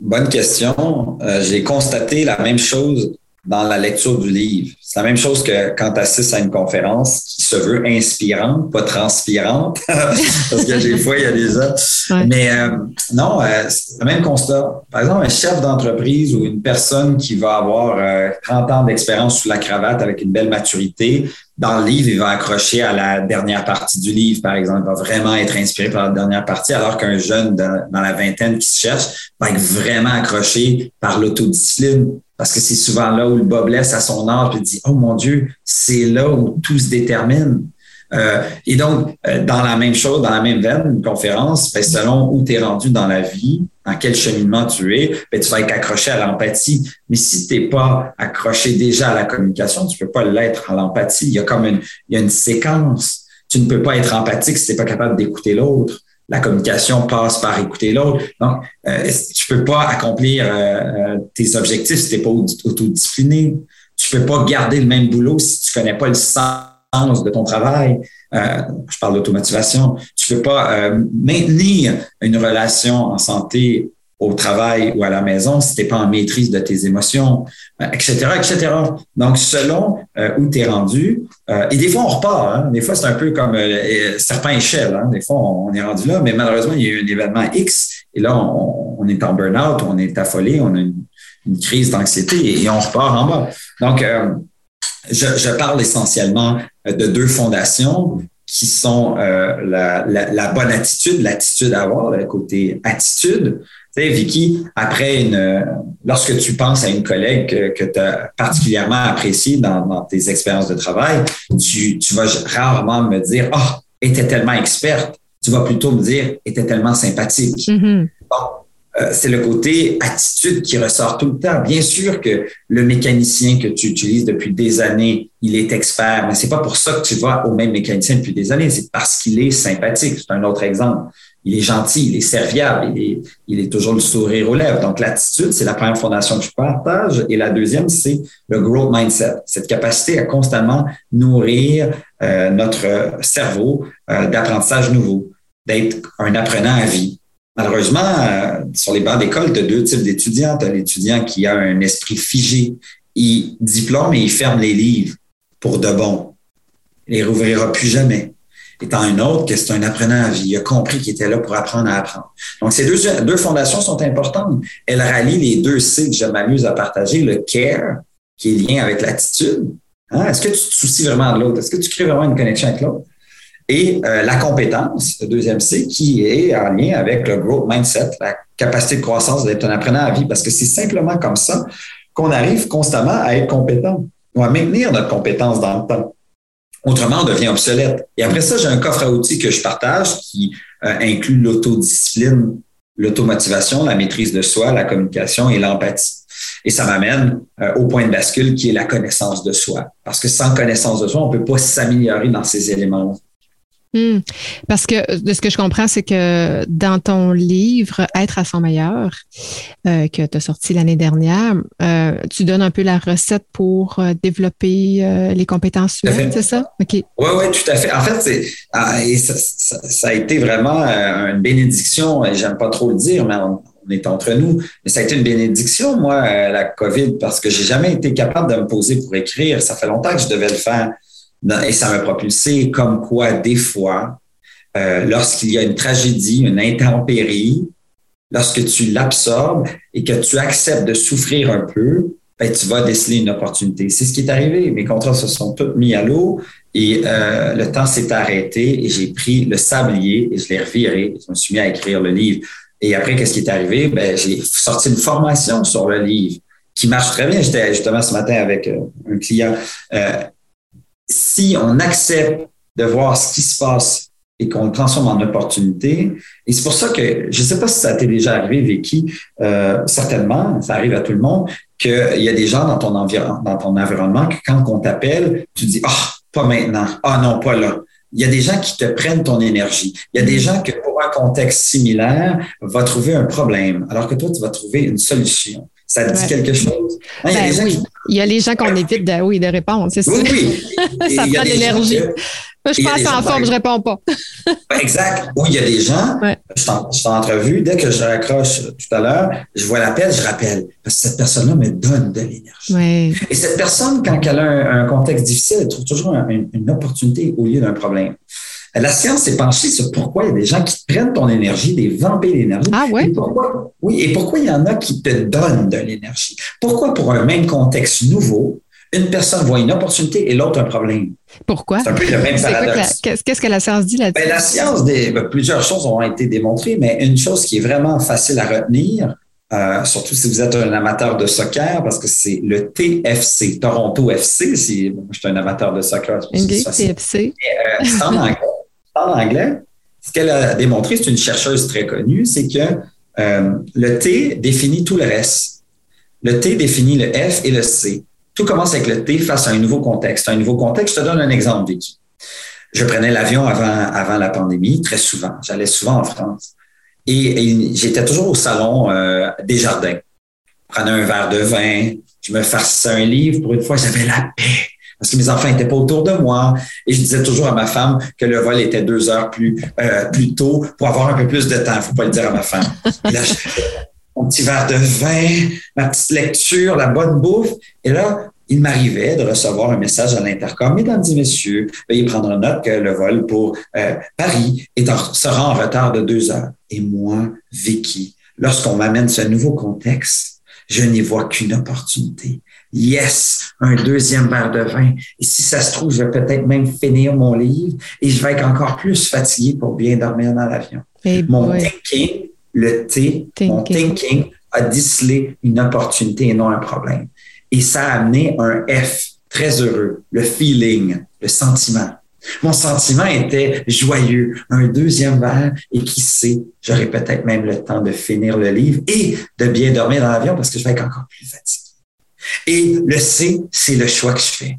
bonne question. Euh, j'ai constaté la même chose dans la lecture du livre. C'est la même chose que quand tu assistes à une conférence qui se veut inspirante, pas transpirante, parce que des fois, il y a des gens. Mais euh, non, euh, c'est le même constat. Par exemple, un chef d'entreprise ou une personne qui va avoir 30 ans d'expérience sous la cravate avec une belle maturité, dans le livre, il va accrocher à la dernière partie du livre, par exemple. Il va vraiment être inspiré par la dernière partie, alors qu'un jeune dans, la vingtaine qui se cherche va être vraiment accroché par l'autodiscipline. Parce que c'est souvent là où le bas blesse à son âge et dit, oh mon Dieu, c'est là où tout se détermine. Euh, et donc, euh, dans la même chose, dans la même veine, une conférence, ben, selon où tu es rendu dans la vie, dans quel cheminement tu es, ben, tu vas être accroché à l'empathie. Mais si tu n'es pas accroché déjà à la communication, tu peux pas l'être à l'empathie. Il y a comme une, il y a une séquence. Tu ne peux pas être empathique si tu n'es pas capable d'écouter l'autre. La communication passe par écouter l'autre. Donc, euh, tu peux pas accomplir euh, tes objectifs si tu n'es pas autodiscipliné? Tu peux pas garder le même boulot si tu connais pas le sens de ton travail. Euh, je parle d'automotivation. Tu peux pas euh, maintenir une relation en santé au travail ou à la maison si tu n'es pas en maîtrise de tes émotions, etc., euh, etc. Donc, selon où tu es rendu, et des fois, on repart. Hein. des fois, c'est un peu comme serpent échelle. Hein. des fois, on, est rendu là, mais malheureusement, il y a eu un événement X et là, on, est en burn-out, on est affolé, on a une, crise d'anxiété et on repart en bas. Donc, je, parle essentiellement euh, de deux fondations qui sont euh, la, bonne attitude, l'attitude à avoir, le côté attitude. Tu sais, Vicky, après une, lorsque tu penses à une collègue que, tu as particulièrement appréciée dans, tes expériences de travail, tu, vas rarement me dire, oh, était tellement experte. Tu vas plutôt me dire, était tellement sympathique. Mm-hmm. Euh, c'est le côté attitude qui ressort tout le temps. Bien sûr que le mécanicien que tu utilises depuis des années, il est expert, mais c'est pas pour ça que tu vas au même mécanicien depuis des années. C'est parce qu'il est sympathique. C'est un autre exemple. Il est gentil, il est serviable, il est, toujours le sourire aux lèvres. Donc, l'attitude, c'est la première fondation que je partage. Et la deuxième, c'est le growth mindset, cette capacité à constamment nourrir euh, notre cerveau euh, d'apprentissage nouveau, d'être un apprenant à vie Malheureusement, euh, sur les bancs d'école, tu as deux types d'étudiants. Tu as l'étudiant qui a un esprit figé. Il diplôme et il ferme les livres pour de bon. Il les rouvrira plus jamais. Et tant un autre que c'est un apprenant à vie. Il a compris qu'il était là pour apprendre à apprendre. Donc, ces deux, deux fondations sont importantes. Elles rallient les deux C que je m'amuse à partager, le care, qui est lié avec l'attitude. Hein? Est-ce que tu te soucies vraiment de l'autre? Est-ce que tu crées vraiment une connexion avec l'autre? Et euh, la compétence, le deuxième C, qui est en lien avec le growth mindset, la capacité de croissance d'être un apprenant à vie, parce que c'est simplement comme ça qu'on arrive constamment à être compétent ou à maintenir notre compétence dans le temps. Autrement, on devient obsolète. Et après ça, j'ai un coffre à outils que je partage qui euh, inclut l'autodiscipline, l'automotivation, la maîtrise de soi, la communication et l'empathie. Et ça m'amène euh, au point de bascule qui est la connaissance de soi. Parce que sans connaissance de soi, on ne peut pas s'améliorer dans ces éléments Hmm. Parce que de ce que je comprends, c'est que dans ton livre Être à son meilleur, euh, que tu as sorti l'année dernière, euh, tu donnes un peu la recette pour euh, développer les compétences humaines, c'est ça? OK. Oui, oui, tout à fait. En fait, ah, ça, a été vraiment une bénédiction, et j'aime pas trop le dire, mais on, est entre nous. Mais ça a été une bénédiction, moi, la COVID, parce que j'ai jamais été capable de me poser pour écrire. Ça fait longtemps que je devais le faire. Et ça m'a propulsé comme quoi, des fois, euh, lorsqu'il y a une tragédie, une intempérie, lorsque tu l'absorbes et que tu acceptes de souffrir un peu, ben, tu vas déceler une opportunité. C'est ce qui est arrivé. Mes contrats se sont tous mis à l'eau et euh, le temps s'est arrêté et j'ai pris le sablier et je l'ai reviré. Je me suis mis à écrire le livre. Et après, qu'est-ce qui est arrivé? Ben, j'ai sorti une formation sur le livre qui marche très bien. J'étais justement ce matin avec euh, un client. Si on accepte de voir ce qui se passe et qu'on le transforme en opportunité. Et c'est pour ça que, je ne sais pas si ça t'est déjà arrivé, Vicky, euh, certainement, ça arrive à tout le monde, qu'il y a des gens dans ton, dans ton environnement que quand on t'appelle, tu dis, ah, pas maintenant, ah non, pas là. il y a des gens qui te prennent ton énergie. Il y a des gens que pour un contexte similaire va trouver un problème, alors que toi, tu vas trouver une solution. Ça te dit quelque chose? Hein, il, y a ben oui. il y a les gens qu'on évite de, oui, de répondre, c'est ça. Oui, ça prend de l'énergie. Je passe en forme, je réponds pas. exact. Oui, il y a des gens, je suis en entrevue, dès que je raccroche tout à l'heure, je vois l'appel, je rappelle. Parce que cette personne-là me donne de l'énergie. Et cette personne, quand elle a un, contexte difficile, elle trouve toujours une opportunité au lieu d'un problème. La science s'est penchée sur pourquoi il y a des gens qui prennent ton énergie, des vampires d'énergie. Ah ouais? oui, et pourquoi il y en a qui te donnent de l'énergie? Pourquoi pour un même contexte nouveau, une personne voit une opportunité et l'autre un problème? Pourquoi? C'est un peu le même paradoxe. Qu'est-ce que la science dit là-dessus? Ben, la science, des, ben, plusieurs choses ont été démontrées, mais une chose qui est vraiment facile à retenir, euh, surtout si vous êtes un amateur de soccer, parce que c'est le TFC, Toronto FC. Si, je suis un amateur de soccer. TFC. Euh, c'est en anglais en anglais, ce qu'elle a démontré, c'est une chercheuse très connue, c'est que euh, le T définit tout le reste. Le T définit le F et le C. Tout commence avec le T face à un nouveau contexte. Un nouveau contexte, je te donne un exemple, Vicky. Je prenais l'avion avant, avant la pandémie, très souvent. J'allais souvent en France. Et, j'étais toujours au salon euh, des jardins. Je prenais un verre de vin, je me farcissais un livre. Pour une fois, j'avais la paix parce que mes enfants n'étaient pas autour de moi. Et je disais toujours à ma femme que le vol était deux heures plus, euh, plus tôt pour avoir un peu plus de temps. Il faut pas le dire à ma femme. mon petit verre de vin, ma petite lecture, la bonne bouffe. Et là, il m'arrivait de recevoir un message à l'intercom. Mesdames et messieurs, veuillez prendre note que le vol pour euh, Paris est sera en retard de deux heures. Et moi, Vicky, lorsqu'on m'amène ce nouveau contexte, je n'y vois qu'une opportunité yes, un deuxième verre de vin. Et si ça se trouve, je vais peut-être même finir mon livre et je vais être encore plus fatigué pour bien dormir dans l'avion. mon thinking, le T, mon thinking a décelé une opportunité et non un problème. Et ça a amené un F très heureux, le feeling, le sentiment. Mon sentiment était joyeux, un deuxième verre et qui sait, j'aurai peut-être même le temps de finir le livre et de bien dormir dans l'avion parce que je vais être encore plus fatigué. Et le C, c'est le choix que je fais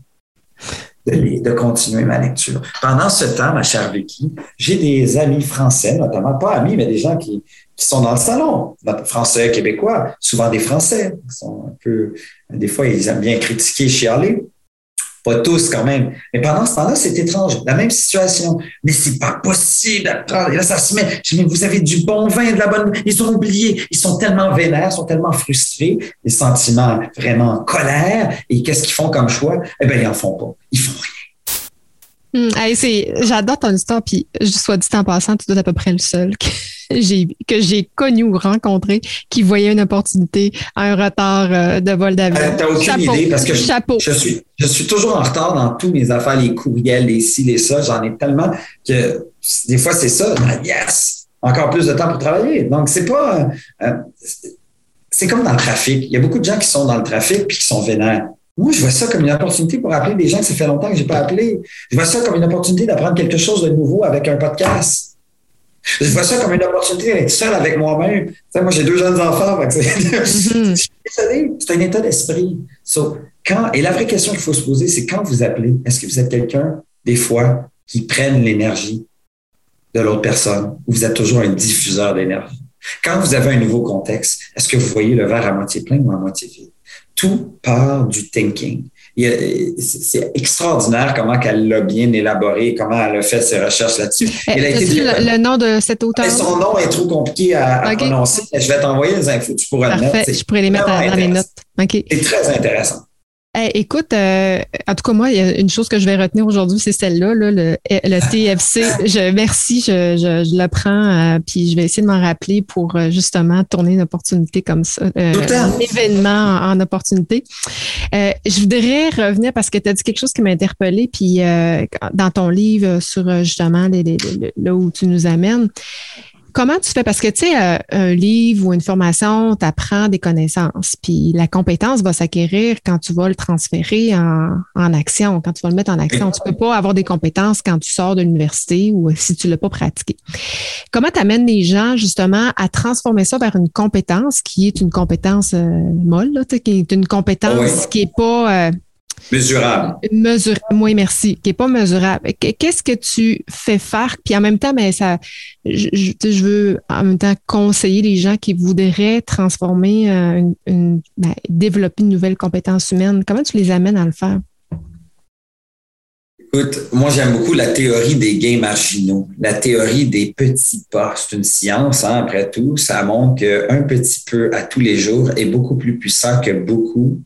de, continuer ma lecture. Pendant ce temps, ma chère Vicky, j'ai des amis français, notamment, pas amis, mais des gens qui, sont dans le salon, français, québécois, souvent des Français, sont un des fois, ils aiment bien critiquer, chialer. Pas tous quand même. Mais pendant ce temps-là, c'est étrange. La même situation. Mais c'est pas possible d'apprendre. Et là, ça se met. Je dis, mais vous avez du bon vin, de la bonne. Ils ont oublié. Ils sont tellement vénères, sont tellement frustrés, des sentiments vraiment en colère. Et qu'est-ce qu'ils font comme choix? Eh bien, ils en font pas. Hmm, j'adore ton histoire, puis soit dit en passant, tu dois à peu près le seul que j'ai, que j'ai connu ou rencontré qui voyait une opportunité à un retard euh, de vol d'avion. Euh, T'as aucune idée parce que Je, suis, je suis toujours en retard dans tous mes affaires, les courriels, les ci, les ça. J'en ai tellement que des fois, c'est ça. Yes! Encore plus de temps pour travailler. Donc, c'est pas. Euh, c'est comme dans le trafic. Il y a beaucoup de gens qui sont dans le trafic puis qui sont vénères. Moi, je vois ça comme une opportunité pour appeler des gens que ça fait longtemps que je n'ai pas appelé. Je vois ça comme une opportunité d'apprendre quelque chose de nouveau avec un podcast. Je vois ça comme une opportunité d'être seul avec moi-même. moi, j'ai deux jeunes enfants. Mm-hmm. c'est un état d'esprit. quand, et la vraie question qu'il faut se poser, c'est quand vous appelez, est-ce que vous êtes quelqu'un, des fois, qui prenne l'énergie de l'autre personne ou vous êtes toujours un diffuseur d'énergie? Quand vous avez un nouveau contexte, est-ce que vous voyez le verre à moitié plein ou à moitié vide? Tout part du thinking. C'est extraordinaire comment elle l'a bien élaboré, comment elle a fait ses recherches là-dessus. Eh, le, nom de cet auteur? Son nom est trop compliqué à, prononcer. Je vais t'envoyer les infos, tu pourras le mettre. Je pourrais les mettre dans les notes. C'est très intéressant écoute, euh, en tout cas, moi, il y a une chose que je vais retenir aujourd'hui, c'est celle-là, le, le, TFC. Je, merci, je, je, je le prends, euh, puis je vais essayer de m'en rappeler pour euh, justement tourner une opportunité comme ça, un événement en, opportunité. je voudrais revenir parce que tu as dit quelque chose qui m'a interpellée, puis dans ton livre sur justement les, là où tu nous amènes. Comment tu fais? Parce que, tu sais, euh, un livre ou une formation t'apprend des connaissances, puis la compétence va s'acquérir quand tu vas le transférer en, en, action, quand tu vas le mettre en action. Tu peux pas avoir des compétences quand tu sors de l'université ou si tu l'as pas pratiqué. Comment tu amènes les gens, justement, à transformer ça vers une compétence qui est une compétence euh, molle, là, qui est une compétence qui est pas... Euh, Mesurable. Mesurable, oui, merci. Qui n'est pas mesurable. Qu'est-ce que tu fais faire? Puis en même temps, ben, ça, je, veux en même temps conseiller les gens qui voudraient transformer, euh, une, ben, développer une nouvelle compétence humaine. Comment tu les amènes à le faire? Écoute, moi j'aime beaucoup la théorie des gains marginaux, la théorie des petits pas. C'est une science, hein, après tout. Ça montre qu'un petit peu à tous les jours est beaucoup plus puissant que beaucoup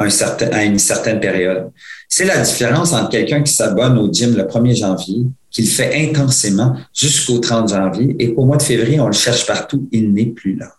à, une certaine période. C'est la différence entre quelqu'un qui s'abonne au gym le 1er janvier, qu'il fait intensément jusqu'au 30 janvier, et au mois de février, on le cherche partout, il n'est plus là.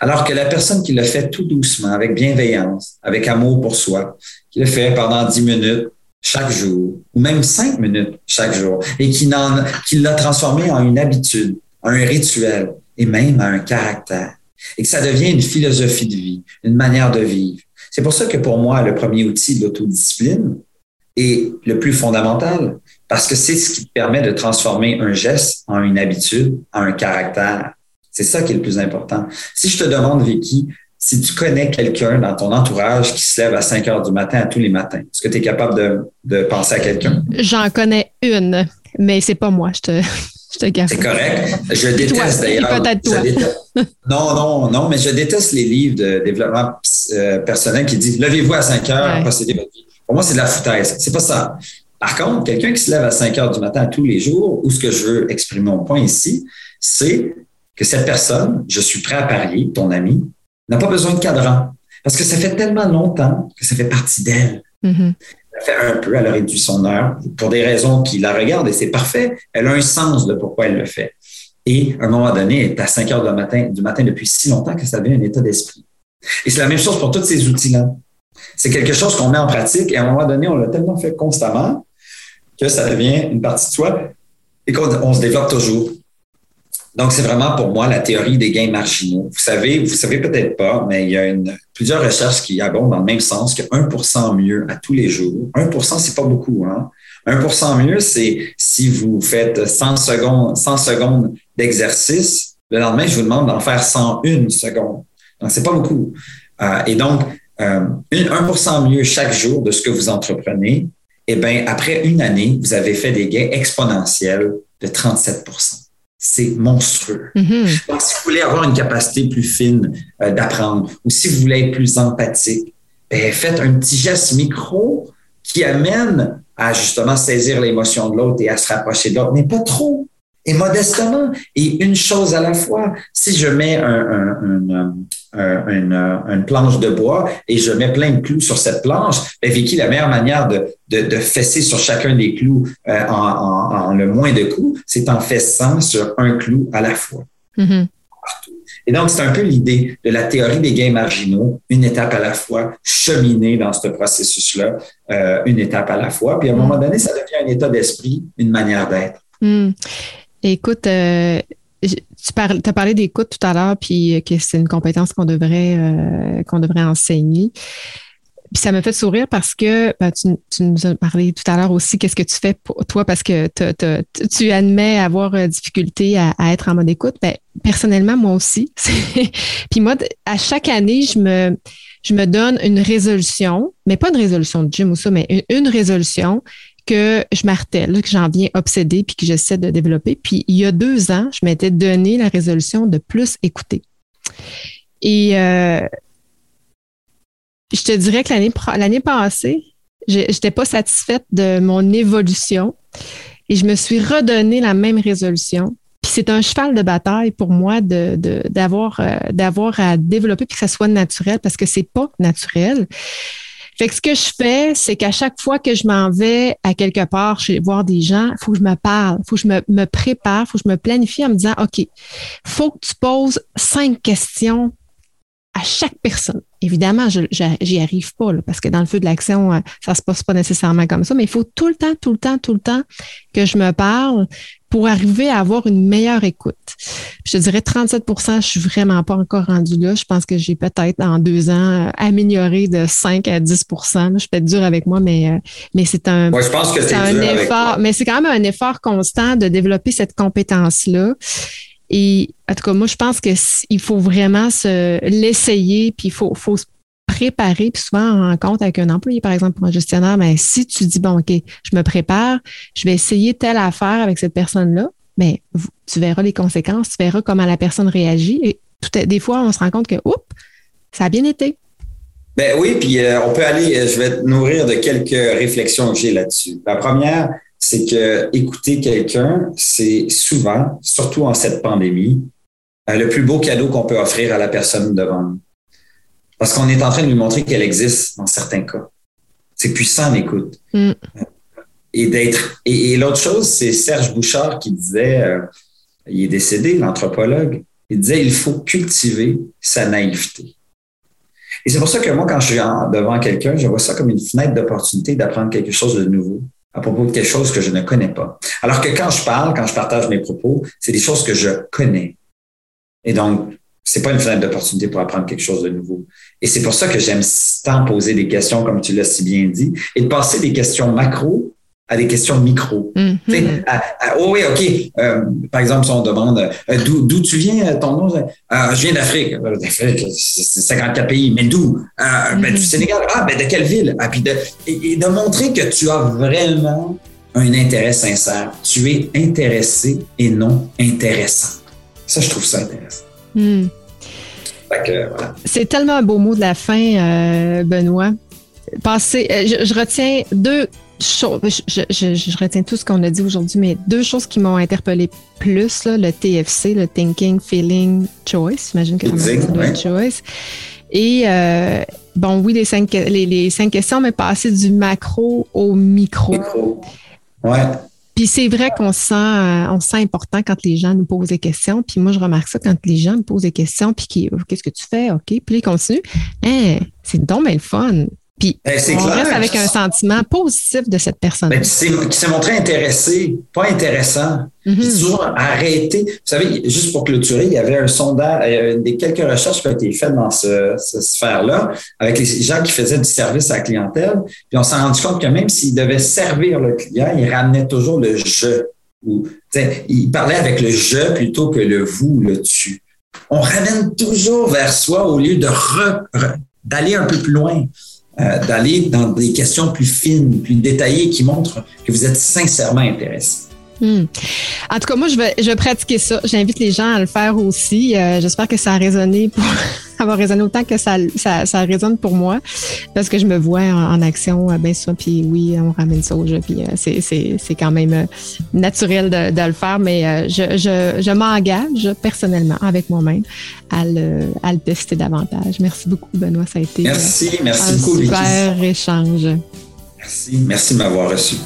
Alors que la personne qui le fait tout doucement, avec bienveillance, avec amour pour soi, qui le fait pendant 10 minutes chaque jour, ou même 5 minutes chaque jour, et qui, l'a transformé en une habitude, en un rituel, et même en un caractère, et que ça devient une philosophie de vie, une manière de vivre, c'est pour ça que pour moi, le premier outil de l'autodiscipline est le plus fondamental parce que c'est ce qui permet de transformer un geste en une habitude, en un caractère. C'est ça qui est le plus important. Si je te demande, Vicky, si tu connais quelqu'un dans ton entourage qui se lève à 5 heures du matin à tous les matins, est-ce que tu es capable de, de penser à quelqu'un? J'en connais une, mais c'est pas moi. C'est correct. Je déteste d'ailleurs. Non, non, non, mais je déteste les livres de développement euh, personnel qui disent levez-vous à 5 heures, possédez votre vie. Pour moi, c'est de la foutaise. C'est pas ça. Par contre, quelqu'un qui se lève à 5 heures du matin tous les jours, ou ce que je veux exprimer mon point ici, c'est que cette personne, je suis prêt à parier, ton ami, n'a pas besoin de cadran. Parce que ça fait tellement longtemps que ça fait partie d'elle. Mm-hmm fait un peu, elle a réduit son heure pour des raisons qui la regardent et c'est parfait. Elle a un sens de pourquoi elle le fait. Et à un moment donné, elle est à 5 heures du matin, du matin depuis si longtemps que ça devient un état d'esprit. Et c'est la même chose pour tous ces outils-là. C'est quelque chose qu'on met en pratique et à un moment donné, on l'a tellement fait constamment que ça devient une partie de soi et qu'on se développe toujours. Donc, c'est vraiment pour moi la théorie des gains marginaux. Vous savez, vous savez peut-être pas, mais il y a une, plusieurs recherches qui abondent dans le même sens que 1% mieux à tous les jours. 1% c'est pas beaucoup, hein? 1% mieux, c'est si vous faites 100 secondes, 100 secondes d'exercice, le lendemain, je vous demande d'en faire 101 secondes. Donc, c'est pas beaucoup. Euh, et donc, euh, 1% mieux chaque jour de ce que vous entreprenez, eh bien, après une année, vous avez fait des gains exponentiels de 37 c'est monstrueux. Mm-hmm. Donc, si vous voulez avoir une capacité plus fine euh, d'apprendre ou si vous voulez être plus empathique, ben, faites un petit geste micro qui amène à justement saisir l'émotion de l'autre et à se rapprocher de l'autre, mais pas trop et modestement et une chose à la fois. Si je mets un, une, planche de bois et je mets plein de clous sur cette planche, ben Vicky, la meilleure manière de, de, fesser sur chacun des clous euh, en, le moins de coups, c'est en fessant sur un clou à la fois. Mm-hmm. Et donc, c'est un peu l'idée de la théorie des gains marginaux, une étape à la fois, cheminer dans ce processus-là, euh, une étape à la fois. Puis à un moment donné, ça devient un état d'esprit, une manière d'être. Mm. Écoute, euh, tu as parlé d'écoute tout à l'heure, puis que c'est une compétence qu'on devrait, euh, devrait enseigner. Puis ça me fait sourire parce que ben, tu, nous as parlé tout à l'heure aussi, qu'est-ce que tu fais pour toi parce que tu admets avoir euh, difficulté à, être en mode écoute. Ben, personnellement, moi aussi. Puis moi, à chaque année, je me, je me donne une résolution, mais pas une résolution de gym ou ça, mais une résolution que je martèle, que j'en viens obsédée puis que j'essaie de développer. Puis il y a deux ans, je m'étais donné la résolution de plus écouter. Et euh, je te dirais que l'année, l'année passée, je n'étais pas satisfaite de mon évolution et je me suis redonné la même résolution. Puis c'est un cheval de bataille pour moi d'avoir, euh, d'avoir à développer puis que ça soit naturel parce que c'est pas naturel. Fait que ce que je fais, c'est qu'à chaque fois que je m'en vais à quelque part chez voir des gens, faut que je me parle, faut que je me, me prépare, faut que je me planifie en me disant, OK, faut que tu poses cinq questions à chaque personne. Évidemment, j'y arrive pas parce que dans le feu de l'action, euh, ça se passe pas nécessairement comme ça, mais il faut tout le temps, tout le temps, tout le temps que je me parle pour arriver à avoir une meilleure écoute. Je te dirais 37% je suis vraiment pas encore rendu là. Je pense que j'ai peut-être en deux ans euh, amélioré de 5 à 10% Je suis peut-être dur avec moi, mais, euh, mais c'est un, je pense que c'est un effort. Mais c'est quand même un effort constant de développer cette compétence-là. Et en tout cas, moi, je pense qu'il faut vraiment se l'essayer, puis il faut, faut préparer, puis souvent en rencontre avec un employé, par exemple, pour un gestionnaire, mais si tu dis, bon, OK, je me prépare, je vais essayer telle affaire avec cette personne-là, mais tu verras les conséquences, tu verras comment la personne réagit. Et des fois, on se rend compte que, oups, ça a bien été. Ben oui, puis euh, on peut aller, euh, je vais te nourrir de quelques réflexions que j'ai là-dessus. La première, c'est que écouter quelqu'un, c'est souvent, surtout en cette pandémie, euh, le plus beau cadeau qu'on peut offrir à la personne devant nous. Parce qu'on est en train de lui montrer qu'elle existe dans certains cas. C'est puissant l'écoute. Mm. Et d'être. Et, l'autre chose, c'est Serge Bouchard qui disait, il est décédé, l'anthropologue, il disait il faut cultiver sa naïveté. Et c'est pour ça que moi, quand je suis devant quelqu'un, je vois ça comme une fenêtre d'opportunité d'apprendre quelque chose de nouveau à propos de quelque chose que je ne connais pas. Alors que quand je parle, quand je partage mes propos, c'est des choses que je connais. Et donc, c'est pas une fenêtre d'opportunité pour apprendre quelque chose de nouveau. Et c'est pour ça que j'aime tant poser des questions, comme tu l'as si bien dit, et de passer des questions macro à des questions micro. Mm-hmm. oh oui, OK. Euh, par exemple, si on demande euh, d'où tu viens, euh, ton nom, je viens d'Afrique. C'est 54 pays, mais d'où? ben, du mm-hmm. Sénégal. Ah, ben de quelle ville? Ah, puis de, et, de montrer que tu as vraiment un intérêt sincère. Tu es intéressé et non intéressant. Ça, je trouve ça intéressant. Mm. Voilà. C'est tellement un beau mot de la fin, Benoît. Passer, je retiens deux je, retiens tout ce qu'on a dit aujourd'hui, mais deux choses qui m'ont interpellé plus, le TFC, le Thinking, Feeling, Choice. J'imagine que c'est Choice. Et euh, bon, oui, les cinq, les, cinq questions, mais passer du macro au micro. Micro. Ouais. Puis c'est vrai qu'on sent, euh, on sent important quand les gens nous posent des questions. Puis moi, je remarque ça quand les gens me posent des questions, puis qu'est-ce que tu fais? OK. Puis ils continuent. Hein, c'est donc le fun. Puis ben, on reste avec un sentiment positif de cette personne. Ben, qui s'est montré intéressé, pas intéressant. Mm-hmm. toujours arrêté. Vous savez, juste pour clôturer, il y avait un sondage, euh, des quelques recherches qui ont été faites dans ce, cette sphère-là, avec les gens qui faisaient du service à la clientèle. Puis on s'est rendu compte que même s'ils devaient servir le client, ils ramenaient toujours le je. Ou, ils parlaient avec le je plutôt que le vous, le tu. On ramène toujours vers soi au lieu de d'aller un peu plus loin. Euh, d'aller dans des questions plus fines, plus détaillées qui montrent que vous êtes sincèrement intéressé. Hmm. En tout cas, moi, je vais, je vais pratiquer ça. J'invite les gens à le faire aussi. Euh, j'espère que ça a résonné pour avoir résonné autant que ça, ça, ça, résonne pour moi, parce que je me vois en, action euh, bien souvent. Puis oui, on ramène ça au jeu. Puis c'est, c'est, quand même naturel de, de, le faire, mais je, je, je m'engage personnellement avec moi-même à le, à le tester davantage. Merci beaucoup, Benoît. Ça a été merci, merci un beaucoup, super échange. Merci, merci de m'avoir reçu.